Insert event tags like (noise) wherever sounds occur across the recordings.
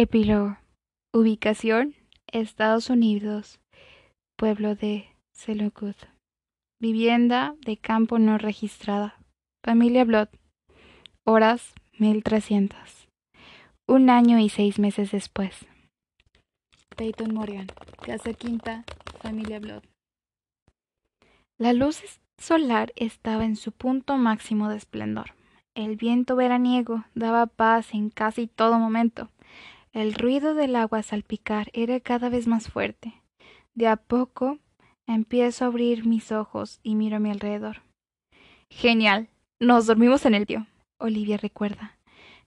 Epílogo. Ubicación: Estados Unidos. Pueblo de Selokut. Vivienda de campo no registrada. Familia Blood. Horas: 1300. Un año y seis meses después. Peyton Morgan. Casa Quinta. Familia Blood. La luz solar estaba en su punto máximo de esplendor. El viento veraniego daba paz en casi todo momento. El ruido del agua salpicar era cada vez más fuerte. De a poco empiezo a abrir mis ojos y miro a mi alrededor. Genial. Nos dormimos en el tío. Olivia recuerda.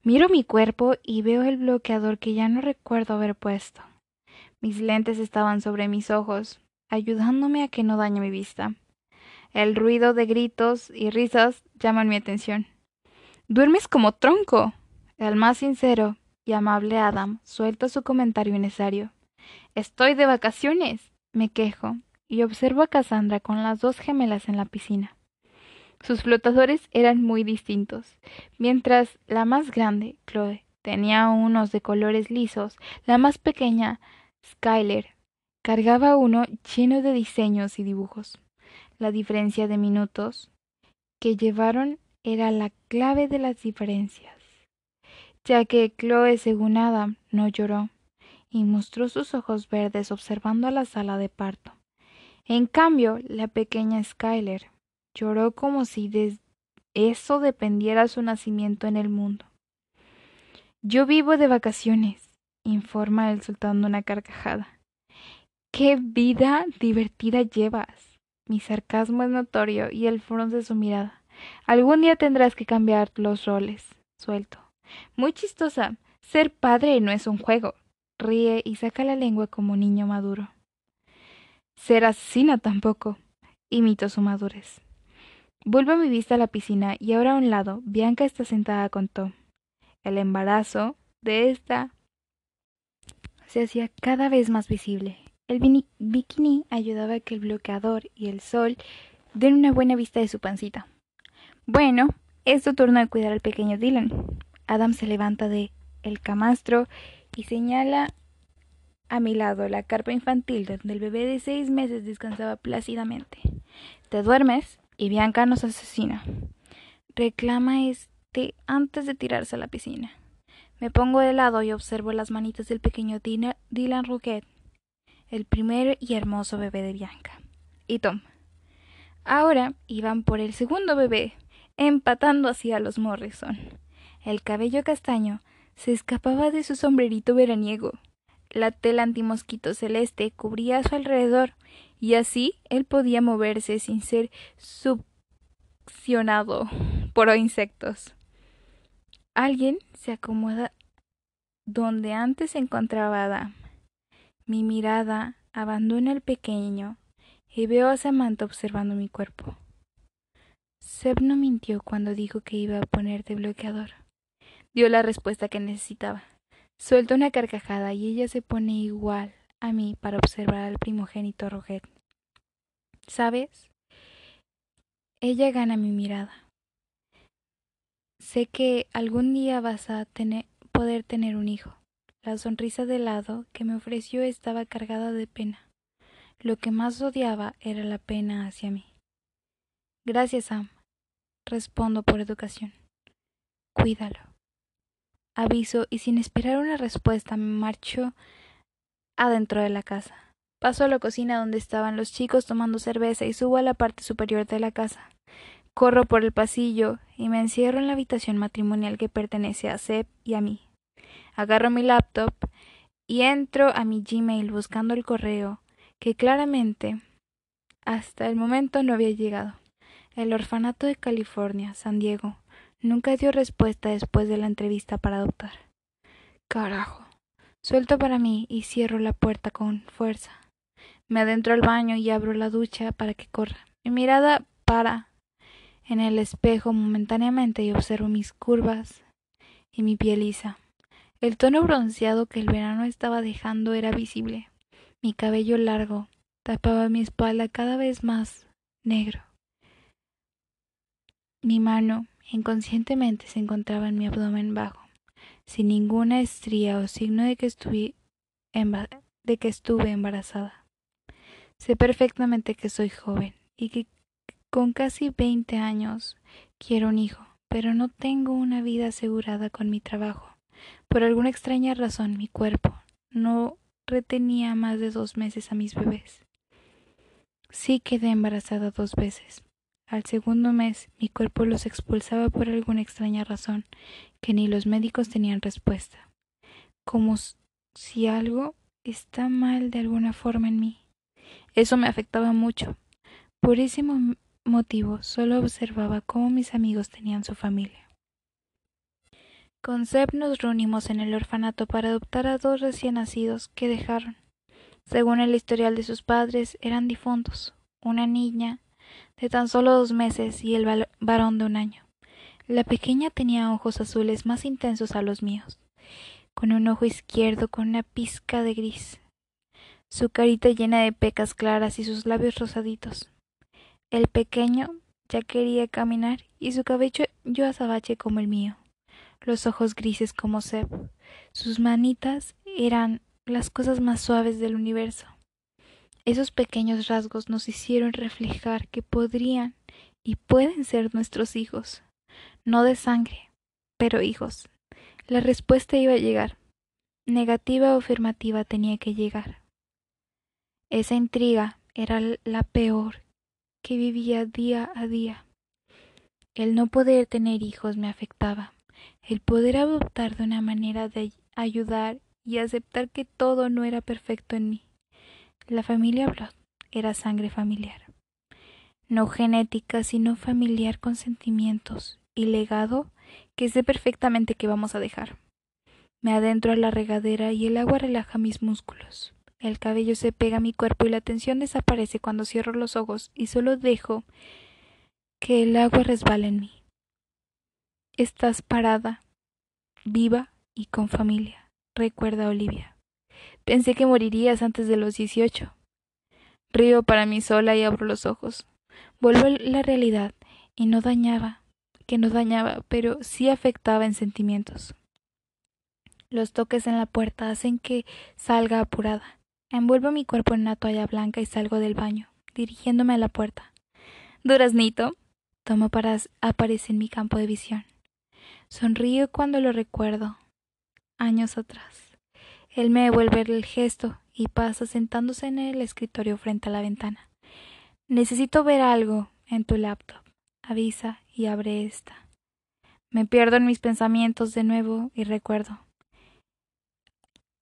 Miro mi cuerpo y veo el bloqueador que ya no recuerdo haber puesto. Mis lentes estaban sobre mis ojos, ayudándome a que no dañe mi vista. El ruido de gritos y risas llaman mi atención. Duermes como tronco. El más sincero y amable Adam suelta su comentario innecesario. Estoy de vacaciones, me quejo, y observo a Cassandra con las dos gemelas en la piscina. Sus flotadores eran muy distintos. Mientras la más grande, Chloe, tenía unos de colores lisos, la más pequeña, Skyler, cargaba uno lleno de diseños y dibujos. La diferencia de minutos que llevaron era la clave de las diferencias ya que Chloe, según Adam, no lloró, y mostró sus ojos verdes observando la sala de parto. En cambio, la pequeña Skyler lloró como si de eso dependiera su nacimiento en el mundo. Yo vivo de vacaciones, informa él soltando una carcajada. ¡Qué vida divertida llevas! Mi sarcasmo es notorio y el front de su mirada. Algún día tendrás que cambiar los roles. Suelto. Muy chistosa. Ser padre no es un juego. Ríe y saca la lengua como niño maduro. Ser asesina tampoco. Imito su madurez. Vuelvo mi vista a la piscina y ahora a un lado Bianca está sentada con Tom. El embarazo de esta se hacía cada vez más visible. El bikini ayudaba a que el bloqueador y el sol den una buena vista de su pancita. Bueno, es tu turno de cuidar al pequeño Dylan. Adam se levanta de el camastro y señala a mi lado la carpa infantil donde el bebé de seis meses descansaba plácidamente. Te duermes y Bianca nos asesina. Reclama este antes de tirarse a la piscina. Me pongo de lado y observo las manitas del pequeño Dylan Rouquet, el primer y hermoso bebé de Bianca. Y Tom. Ahora iban por el segundo bebé, empatando hacia los Morrison. El cabello castaño se escapaba de su sombrerito veraniego. La tela antimosquito celeste cubría a su alrededor, y así él podía moverse sin ser succionado por insectos. Alguien se acomoda donde antes se encontraba Adam. Mi mirada abandona el pequeño y veo a Samantha observando mi cuerpo. Seb no mintió cuando dijo que iba a ponerte bloqueador dio la respuesta que necesitaba. Suelta una carcajada y ella se pone igual a mí para observar al primogénito Roget. ¿Sabes? Ella gana mi mirada. Sé que algún día vas a tener, poder tener un hijo. La sonrisa de lado que me ofreció estaba cargada de pena. Lo que más odiaba era la pena hacia mí. Gracias, Sam. Respondo por educación. Cuídalo aviso y sin esperar una respuesta me marchó adentro de la casa. Paso a la cocina donde estaban los chicos tomando cerveza y subo a la parte superior de la casa. Corro por el pasillo y me encierro en la habitación matrimonial que pertenece a Seb y a mí. Agarro mi laptop y entro a mi Gmail buscando el correo que claramente hasta el momento no había llegado. El orfanato de California, San Diego, Nunca dio respuesta después de la entrevista para adoptar. Carajo. Suelto para mí y cierro la puerta con fuerza. Me adentro al baño y abro la ducha para que corra. Mi mirada para en el espejo momentáneamente y observo mis curvas y mi piel lisa. El tono bronceado que el verano estaba dejando era visible. Mi cabello largo tapaba mi espalda cada vez más negro. Mi mano inconscientemente se encontraba en mi abdomen bajo. sin ninguna estría o signo de que, estuve de que estuve embarazada. Sé perfectamente que soy joven y que con casi veinte años quiero un hijo, pero no tengo una vida asegurada con mi trabajo. Por alguna extraña razón mi cuerpo no retenía más de dos meses a mis bebés. Sí quedé embarazada dos veces. Al segundo mes mi cuerpo los expulsaba por alguna extraña razón que ni los médicos tenían respuesta. Como si algo está mal de alguna forma en mí. Eso me afectaba mucho. Por ese motivo solo observaba cómo mis amigos tenían su familia. Con Seb nos reunimos en el orfanato para adoptar a dos recién nacidos que dejaron. Según el historial de sus padres, eran difuntos, una niña de tan solo dos meses y el varón de un año. La pequeña tenía ojos azules más intensos a los míos, con un ojo izquierdo con una pizca de gris, su carita llena de pecas claras y sus labios rosaditos. El pequeño ya quería caminar y su cabello yo azabache como el mío los ojos grises como Seb. Sus manitas eran las cosas más suaves del universo. Esos pequeños rasgos nos hicieron reflejar que podrían y pueden ser nuestros hijos, no de sangre, pero hijos. La respuesta iba a llegar. Negativa o afirmativa tenía que llegar. Esa intriga era la peor que vivía día a día. El no poder tener hijos me afectaba el poder adoptar de una manera de ayudar y aceptar que todo no era perfecto en mí. La familia Blood era sangre familiar, no genética, sino familiar con sentimientos y legado que sé perfectamente que vamos a dejar. Me adentro a la regadera y el agua relaja mis músculos. El cabello se pega a mi cuerpo y la tensión desaparece cuando cierro los ojos y solo dejo que el agua resbale en mí. Estás parada, viva y con familia, recuerda Olivia. Pensé que morirías antes de los dieciocho. Río para mí sola y abro los ojos. Vuelvo a la realidad y no dañaba, que no dañaba, pero sí afectaba en sentimientos. Los toques en la puerta hacen que salga apurada. Envuelvo mi cuerpo en una toalla blanca y salgo del baño, dirigiéndome a la puerta. Duraznito, tomo para aparece en mi campo de visión. Sonrío cuando lo recuerdo. Años atrás. Él me devuelve el gesto y pasa sentándose en el escritorio frente a la ventana. Necesito ver algo en tu laptop. Avisa y abre esta. Me pierdo en mis pensamientos de nuevo y recuerdo.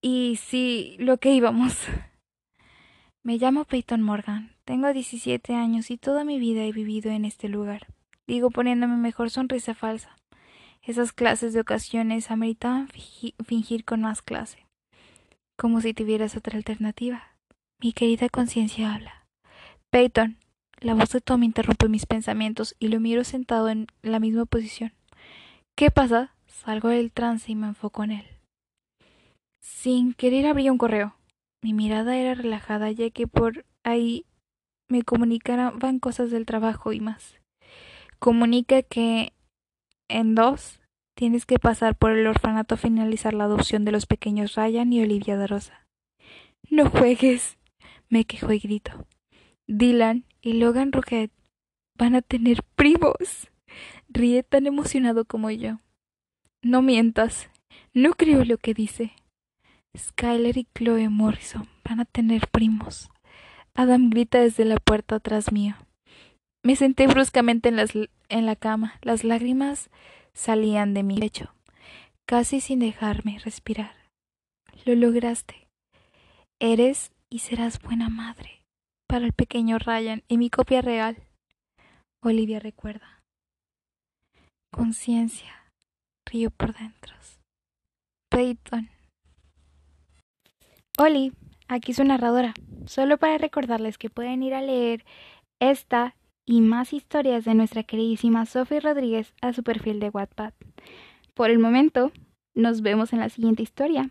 Y sí, lo que íbamos. (laughs) Me llamo Peyton Morgan. Tengo 17 años y toda mi vida he vivido en este lugar. Digo poniéndome mejor sonrisa falsa. Esas clases de ocasiones ameritaban fingir con más clase, como si tuvieras otra alternativa. Mi querida conciencia habla. Peyton. La voz de Tom interrumpe mis pensamientos y lo miro sentado en la misma posición. ¿Qué pasa? Salgo del trance y me enfoco en él. Sin querer abrí un correo. Mi mirada era relajada ya que por ahí me comunicaban cosas del trabajo y más. Comunica que en dos, tienes que pasar por el orfanato a finalizar la adopción de los pequeños Ryan y Olivia Darosa. No juegues, me quejó y grito. Dylan y Logan Rocket van a tener primos. Ríe tan emocionado como yo. No mientas, no creo lo que dice. Skyler y Chloe Morrison van a tener primos. Adam grita desde la puerta atrás mío. Me senté bruscamente en, en la cama. Las lágrimas salían de mi pecho, casi sin dejarme respirar. Lo lograste. Eres y serás buena madre para el pequeño Ryan y mi copia real. Olivia recuerda. Conciencia, río por dentro. Peyton. Oli, aquí su narradora. Solo para recordarles que pueden ir a leer esta y más historias de nuestra queridísima Sophie Rodríguez a su perfil de Wattpad. Por el momento, nos vemos en la siguiente historia.